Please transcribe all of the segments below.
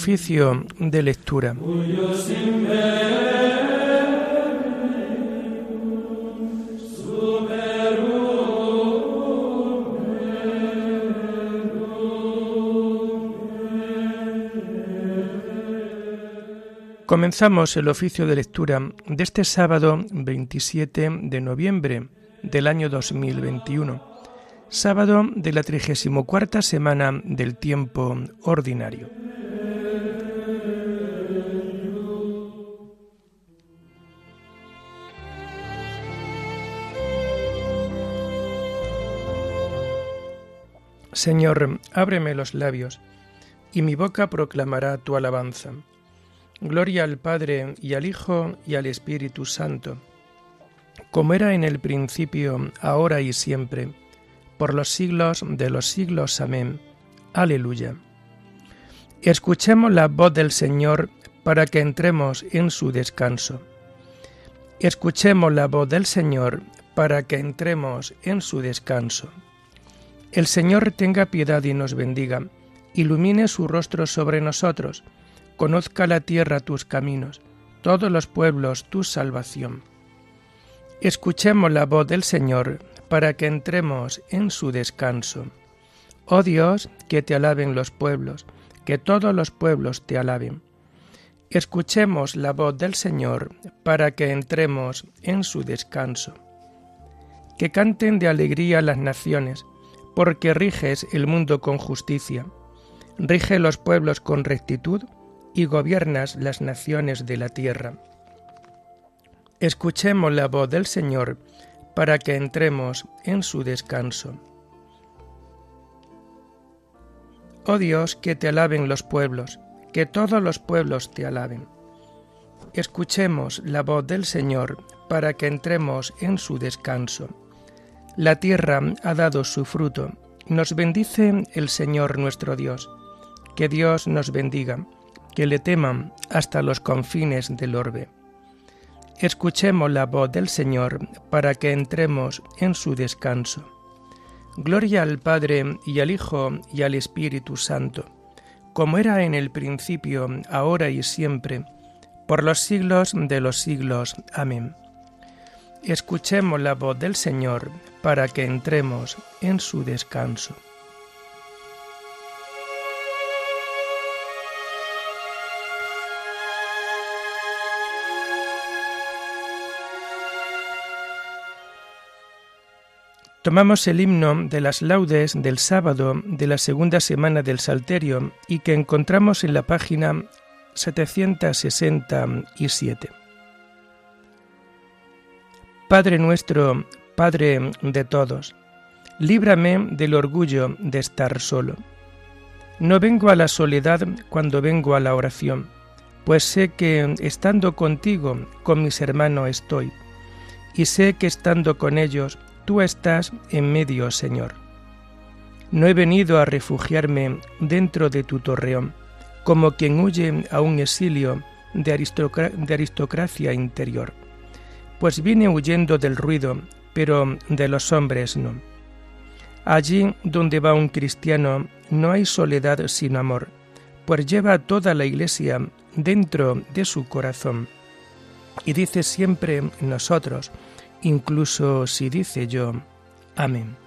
Oficio de lectura. Comenzamos el oficio de lectura de este sábado 27 de noviembre del año 2021, sábado de la 34 semana del tiempo ordinario. Señor, ábreme los labios, y mi boca proclamará tu alabanza. Gloria al Padre y al Hijo y al Espíritu Santo, como era en el principio, ahora y siempre, por los siglos de los siglos. Amén. Aleluya. Escuchemos la voz del Señor para que entremos en su descanso. Escuchemos la voz del Señor para que entremos en su descanso. El Señor tenga piedad y nos bendiga, ilumine su rostro sobre nosotros, Conozca la tierra tus caminos, todos los pueblos tu salvación. Escuchemos la voz del Señor para que entremos en su descanso. Oh Dios, que te alaben los pueblos, que todos los pueblos te alaben. Escuchemos la voz del Señor para que entremos en su descanso. Que canten de alegría las naciones, porque riges el mundo con justicia. Rige los pueblos con rectitud y gobiernas las naciones de la tierra. Escuchemos la voz del Señor para que entremos en su descanso. Oh Dios, que te alaben los pueblos, que todos los pueblos te alaben. Escuchemos la voz del Señor para que entremos en su descanso. La tierra ha dado su fruto. Nos bendice el Señor nuestro Dios. Que Dios nos bendiga que le teman hasta los confines del orbe. Escuchemos la voz del Señor para que entremos en su descanso. Gloria al Padre y al Hijo y al Espíritu Santo, como era en el principio, ahora y siempre, por los siglos de los siglos. Amén. Escuchemos la voz del Señor para que entremos en su descanso. Tomamos el himno de las laudes del sábado de la segunda semana del Salterio y que encontramos en la página 767. Padre nuestro, Padre de todos, líbrame del orgullo de estar solo. No vengo a la soledad cuando vengo a la oración, pues sé que estando contigo, con mis hermanos estoy, y sé que estando con ellos, tú estás en medio, Señor. No he venido a refugiarme dentro de tu torreón, como quien huye a un exilio de, aristocracia interior, pues vine huyendo del ruido, pero de los hombres no. Allí donde va un cristiano no hay soledad sino amor, pues lleva toda la iglesia dentro de su corazón. Y dice siempre nosotros, incluso si dice yo, amén.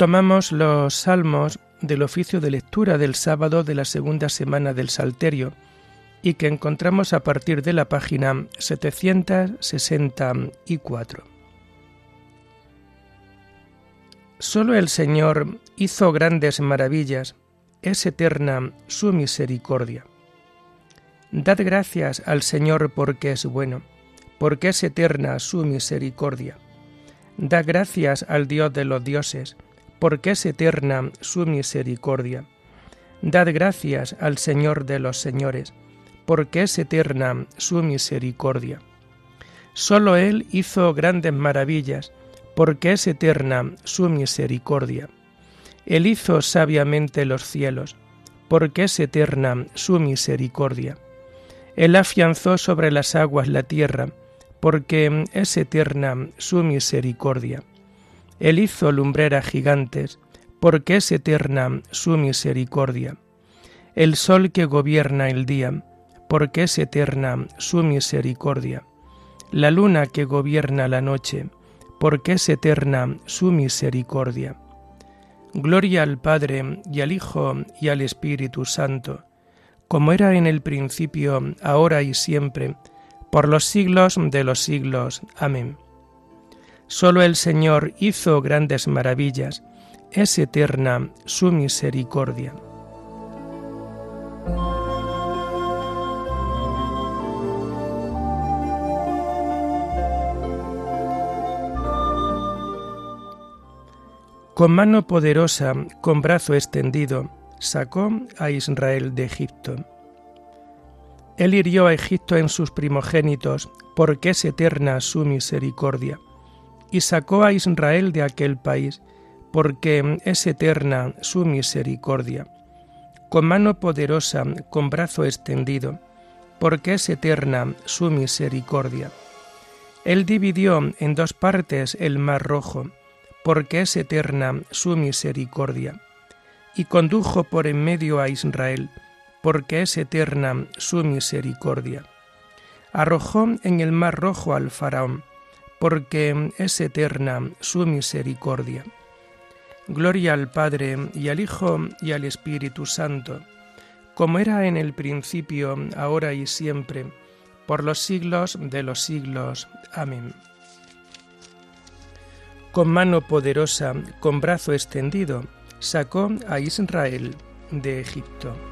Tomamos los salmos del oficio de lectura del sábado de la segunda semana del Salterio y que encontramos a partir de la página 764. Solo el Señor hizo grandes maravillas, es eterna su misericordia. Dad gracias al Señor porque es bueno, porque es eterna su misericordia. Dad gracias al Dios de los dioses, porque es eterna su misericordia. Dad gracias al Señor de los señores, porque es eterna su misericordia. Solo Él hizo grandes maravillas, porque es eterna su misericordia. Él hizo sabiamente los cielos, porque es eterna su misericordia. Él afianzó sobre las aguas la tierra, porque es eterna su misericordia. Él hizo lumbrera gigantes, porque es eterna su misericordia. El sol que gobierna el día, porque es eterna su misericordia. La luna que gobierna la noche, porque es eterna su misericordia. Gloria al Padre y al Hijo y al Espíritu Santo, como era en el principio, ahora y siempre, por los siglos de los siglos. Amén. Solo el Señor hizo grandes maravillas, es eterna su misericordia. Con mano poderosa, con brazo extendido, sacó a Israel de Egipto. Él hirió a Egipto en sus primogénitos, porque es eterna su misericordia, y sacó a Israel de aquel país, porque es eterna su misericordia. Con mano poderosa, con brazo extendido, porque es eterna su misericordia. Él dividió en dos partes el mar rojo, porque es eterna su misericordia. Y condujo por en medio a Israel, porque es eterna su misericordia. Arrojó en el mar rojo al faraón, porque es eterna su misericordia. Gloria al Padre y al Hijo y al Espíritu Santo, como era en el principio, ahora y siempre, por los siglos de los siglos. Amén. Con mano poderosa, con brazo extendido, sacó a Israel de Egipto.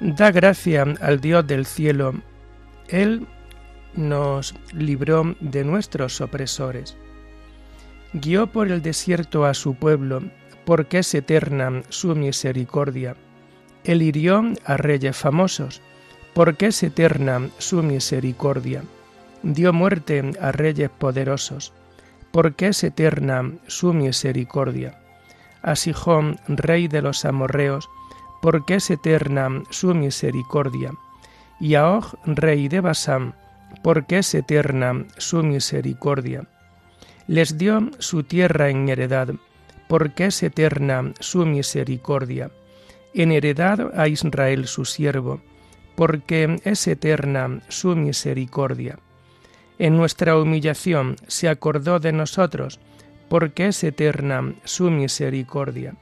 Da gracia al Dios del cielo. Él nos libró de nuestros opresores. Guió por el desierto a su pueblo, porque es eterna su misericordia. Él hirió a reyes famosos, porque es eterna su misericordia. Dio muerte a reyes poderosos, porque es eterna su misericordia. A Sijón, rey de los amorreos, porque es eterna su misericordia. Y a Og, rey de Basán, porque es eterna su misericordia. Les dio su tierra en heredad, porque es eterna su misericordia. En heredad a Israel su siervo, porque es eterna su misericordia. En nuestra humillación se acordó de nosotros, porque es eterna su misericordia.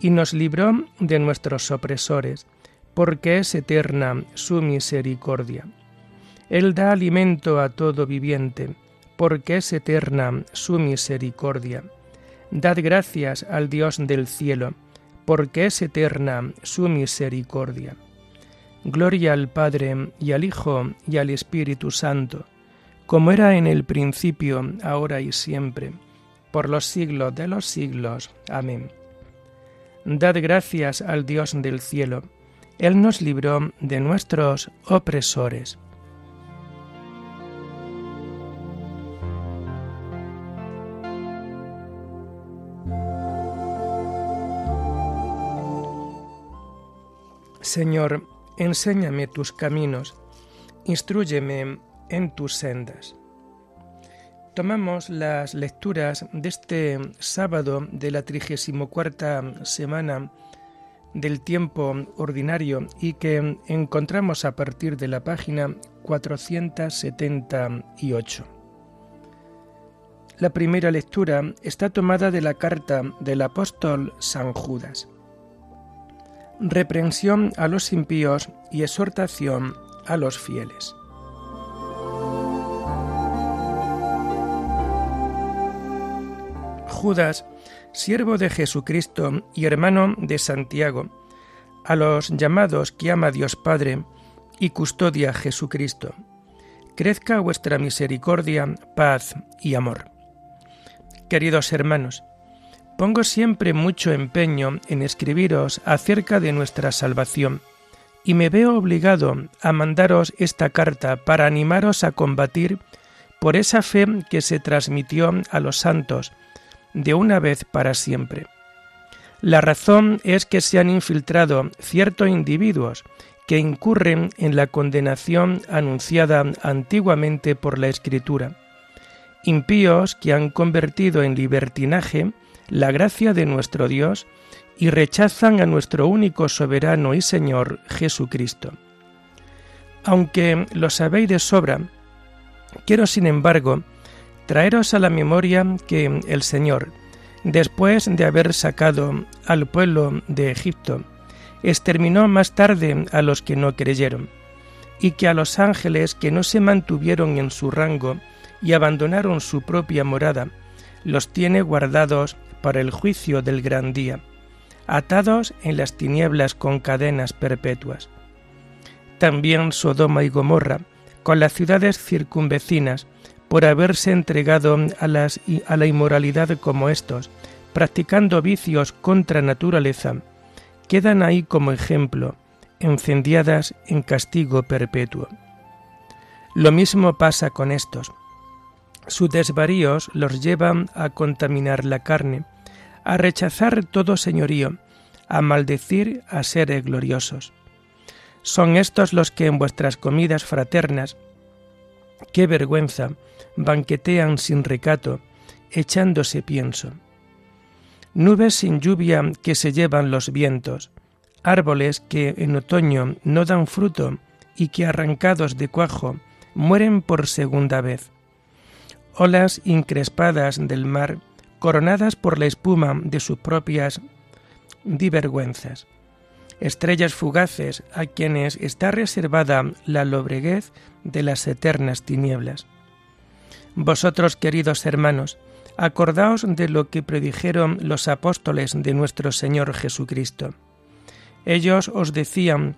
Y nos libró de nuestros opresores, porque es eterna su misericordia. Él da alimento a todo viviente, porque es eterna su misericordia Dad gracias al Dios del cielo, porque es eterna su misericordia. Gloria al Padre y al Hijo y al Espíritu Santo, como era en el principio, ahora y siempre, por los siglos de los siglos. Amén. Dad gracias al Dios del cielo, Él nos libró de nuestros opresores. Señor, enséñame tus caminos, instruyeme en tus sendas. Tomamos las lecturas de este sábado de la 34 semana del tiempo ordinario y que encontramos a partir de la página 478. La primera lectura está tomada de la carta del apóstol San Judas reprensión a los impíos y exhortación a los fieles. Judas, siervo de Jesucristo y hermano de Santiago, a los llamados que ama Dios Padre y custodia Jesucristo, crezca vuestra misericordia, paz y amor. Queridos hermanos, Pongo siempre mucho empeño en escribiros acerca de nuestra salvación, y me veo obligado a mandaros esta carta para animaros a combatir por esa fe que se transmitió a los santos de una vez para siempre. La razón es que se han infiltrado ciertos individuos que incurren en la condenación anunciada antiguamente por la Escritura, impíos que han convertido en libertinaje la gracia de nuestro Dios y rechazan a nuestro único soberano y Señor Jesucristo. Aunque lo sabéis de sobra, quiero sin embargo traeros a la memoria que el Señor, después de haber sacado al pueblo de Egipto, exterminó más tarde a los que no creyeron, y que a los ángeles que no se mantuvieron en su rango y abandonaron su propia morada, los tiene guardados para el juicio del gran día, atados en las tinieblas con cadenas perpetuas. También Sodoma y Gomorra, con las ciudades circunvecinas, por haberse entregado a, las, a la inmoralidad como estos, practicando vicios contra naturaleza, quedan ahí como ejemplo, encendiadas en castigo perpetuo. Lo mismo pasa con estos. Sus desvaríos los llevan a contaminar la carne, a rechazar todo señorío, a maldecir a seres gloriosos. Son estos los que en vuestras comidas fraternas, qué vergüenza, banquetean sin recato, echándose pienso. Nubes sin lluvia que se llevan los vientos, árboles que en otoño no dan fruto y que arrancados de cuajo mueren por segunda vez. Olas increspadas del mar, coronadas por la espuma de sus propias divergüenzas. Estrellas fugaces a quienes está reservada la lobreguez de las eternas tinieblas. Vosotros, queridos hermanos, acordaos de lo que predijeron los apóstoles de nuestro Señor Jesucristo. Ellos os decían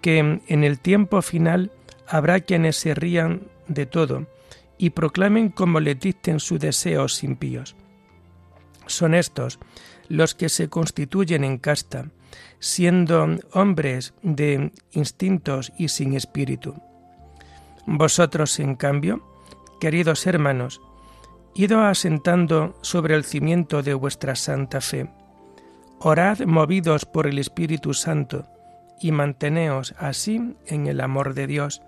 que en el tiempo final habrá quienes se rían de todo y proclamen como le dicten sus deseos impíos. Son estos los que se constituyen en casta, siendo hombres de instintos y sin espíritu. Vosotros, en cambio, queridos hermanos, ido asentando sobre el cimiento de vuestra santa fe. Orad movidos por el Espíritu Santo y manteneos así en el amor de Dios,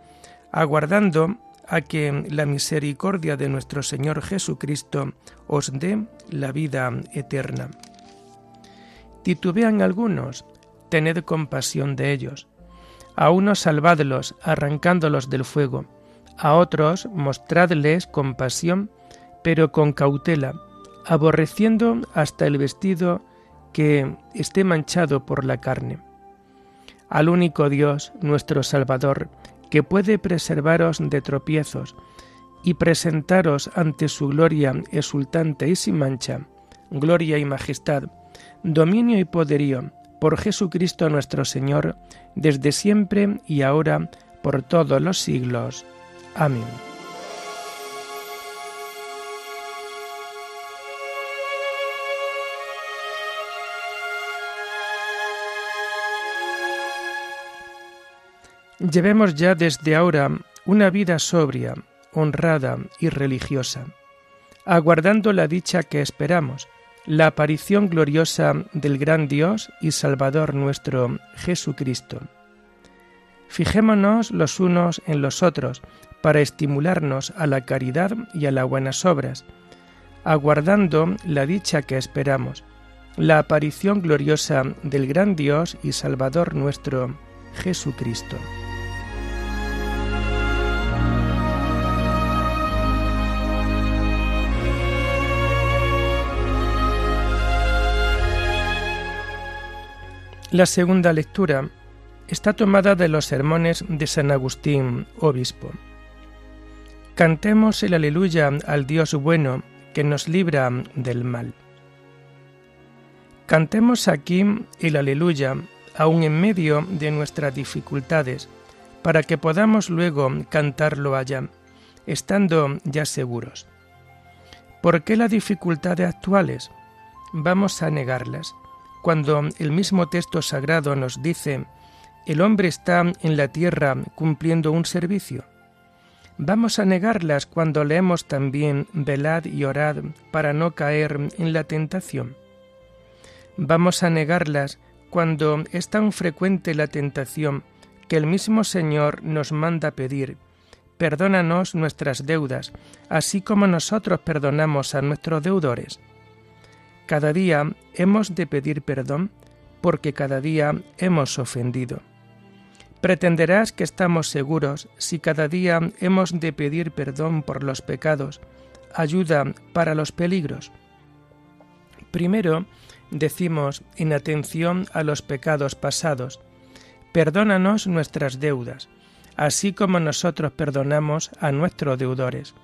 aguardando a que la misericordia de nuestro Señor Jesucristo os dé la vida eterna. Titubean algunos, tened compasión de ellos. A unos salvadlos arrancándolos del fuego a otros mostradles compasión, pero con cautela, aborreciendo hasta el vestido que esté manchado por la carne. Al único Dios, nuestro Salvador, que puede preservaros de tropiezos y presentaros ante su gloria exultante y sin mancha, gloria y majestad, dominio y poderío, por Jesucristo nuestro Señor, desde siempre y ahora, por todos los siglos. Amén. Llevemos ya desde ahora una vida sobria, honrada y religiosa, aguardando la dicha que esperamos, la aparición gloriosa del gran Dios y Salvador nuestro Jesucristo. Fijémonos los unos en los otros, para estimularnos a la caridad y a las buenas obras, aguardando la dicha que esperamos, la aparición gloriosa del gran Dios y Salvador nuestro, Jesucristo. La segunda lectura está tomada de los sermones de San Agustín, obispo. Cantemos el aleluya al Dios bueno que nos libra del mal. Cantemos aquí el aleluya aun en medio de nuestras dificultades, para que podamos luego cantarlo allá, estando ya seguros. ¿Por qué las dificultades actuales? Vamos a negarlas, cuando el mismo texto sagrado nos dice, el hombre está en la tierra cumpliendo un servicio Vamos a negarlas cuando leemos también velad y orad para no caer en la tentación. Vamos a negarlas cuando es tan frecuente la tentación que el mismo Señor nos manda pedir, perdónanos nuestras deudas, así como nosotros perdonamos a nuestros deudores. Cada día hemos de pedir perdón porque cada día hemos ofendido. Pretenderás que estamos seguros si cada día hemos de pedir perdón por los pecados, ayuda para los peligros. Primero, decimos en atención a los pecados pasados, perdónanos nuestras deudas, así como nosotros perdonamos a nuestros deudores.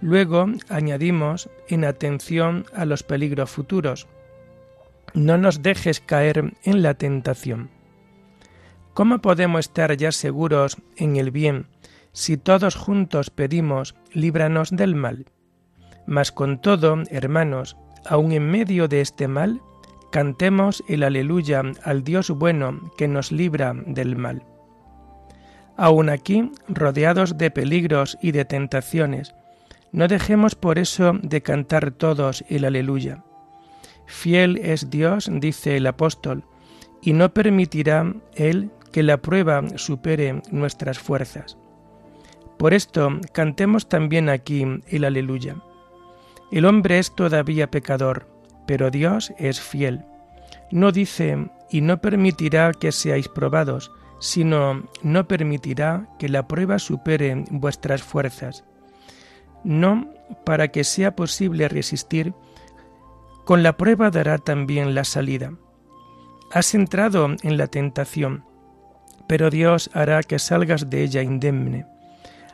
Luego añadimos en atención a los peligros futuros, no nos dejes caer en la tentación. ¿Cómo podemos estar ya seguros en el bien si todos juntos pedimos líbranos del mal? Mas con todo, hermanos, aun en medio de este mal, cantemos el aleluya al Dios bueno que nos libra del mal. Aun aquí, rodeados de peligros y de tentaciones, no dejemos por eso de cantar todos el aleluya. Fiel es Dios, dice el apóstol, y no permitirá Él que la prueba supere nuestras fuerzas. Por esto cantemos también aquí el aleluya. El hombre es todavía pecador, pero Dios es fiel. No dice, y no permitirá que seáis probados, sino no permitirá que la prueba supere vuestras fuerzas. No para que sea posible resistir, con la prueba dará también la salida. Has entrado en la tentación, pero Dios hará que salgas de ella indemne.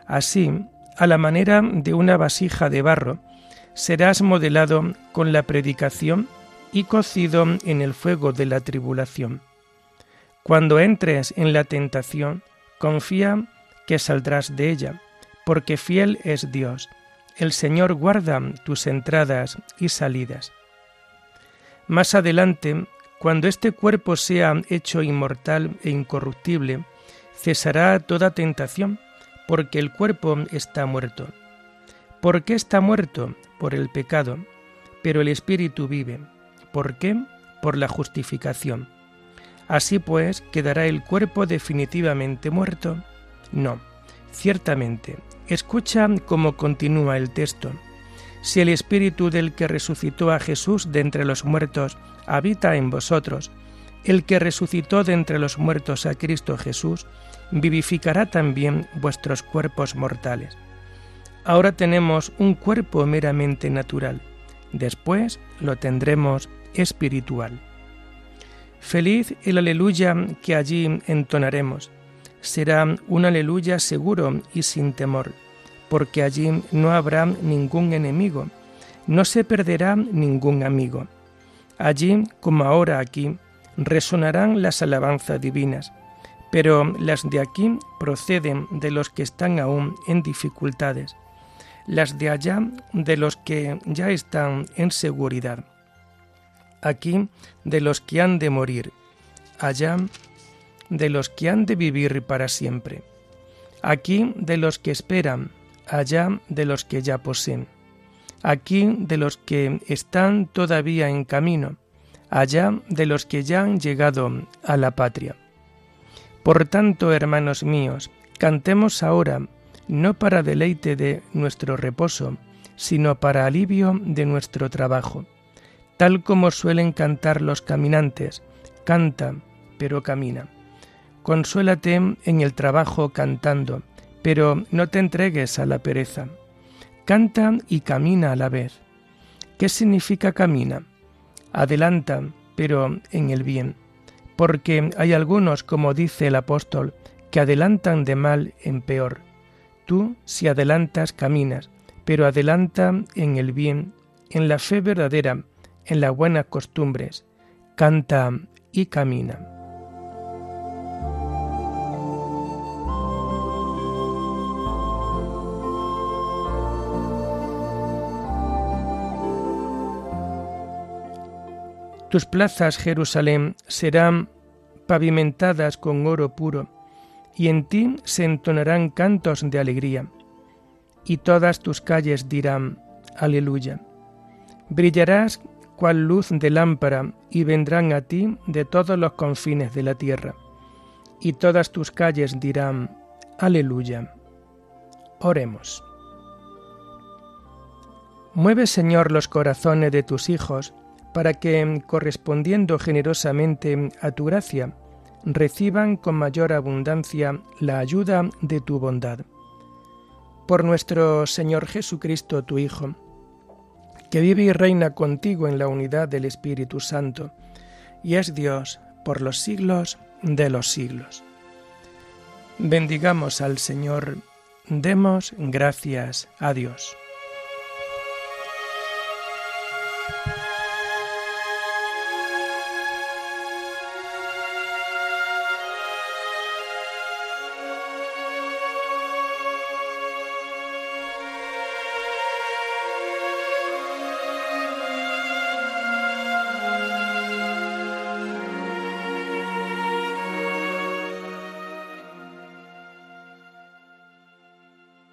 Así, a la manera de una vasija de barro, serás modelado con la predicación y cocido en el fuego de la tribulación. Cuando entres en la tentación, confía que saldrás de ella, porque fiel es Dios. El Señor guarda tus entradas y salidas. Más adelante cuando este cuerpo sea hecho inmortal e incorruptible, cesará toda tentación, porque el cuerpo está muerto. ¿Por qué está muerto? Por el pecado, pero el espíritu vive. ¿Por qué? Por la justificación. Así pues, ¿quedará el cuerpo definitivamente muerto? No, ciertamente. Escucha cómo continúa el texto. Si el espíritu del que resucitó a Jesús de entre los muertos habita en vosotros, el que resucitó de entre los muertos a Cristo Jesús, vivificará también vuestros cuerpos mortales. Ahora tenemos un cuerpo meramente natural, después lo tendremos espiritual. Feliz el aleluya que allí entonaremos. Será un aleluya seguro y sin temor, porque allí no habrá ningún enemigo, no se perderá ningún amigo Allí, como ahora aquí, resonarán las alabanzas divinas, pero las de aquí proceden de los que están aún en dificultades, las de allá de los que ya están en seguridad. Aquí de los que han de morir, allá de los que han de vivir para siempre. Aquí de los que esperan, allá de los que ya poseen aquí de los que están todavía en camino, allá de los que ya han llegado a la patria. Por tanto, hermanos míos, cantemos ahora, no para deleite de nuestro reposo, sino para alivio de nuestro trabajo, tal como suelen cantar los caminantes, canta, pero camina. Consuélate en el trabajo cantando, pero no te entregues a la pereza Canta y camina a la vez. ¿Qué significa camina? Adelanta, pero en el bien, porque hay algunos, como dice el apóstol, que adelantan de mal en peor. Tú, si adelantas, caminas, pero adelanta en el bien, en la fe verdadera, en las buenas costumbres. Canta y camina. Tus plazas, Jerusalén, serán pavimentadas con oro puro, y en ti se entonarán cantos de alegría. y todas tus calles dirán, Aleluya. Brillarás cual luz de lámpara, y vendrán a ti de todos los confines de la tierra, y todas tus calles dirán, Aleluya. Oremos. Mueve, Señor, los corazones de tus hijos, para que, correspondiendo generosamente a tu gracia, reciban con mayor abundancia la ayuda de tu bondad. Por nuestro Señor Jesucristo, tu Hijo, que vive y reina contigo en la unidad del Espíritu Santo, y es Dios por los siglos de los siglos. Bendigamos al Señor, demos gracias a Dios.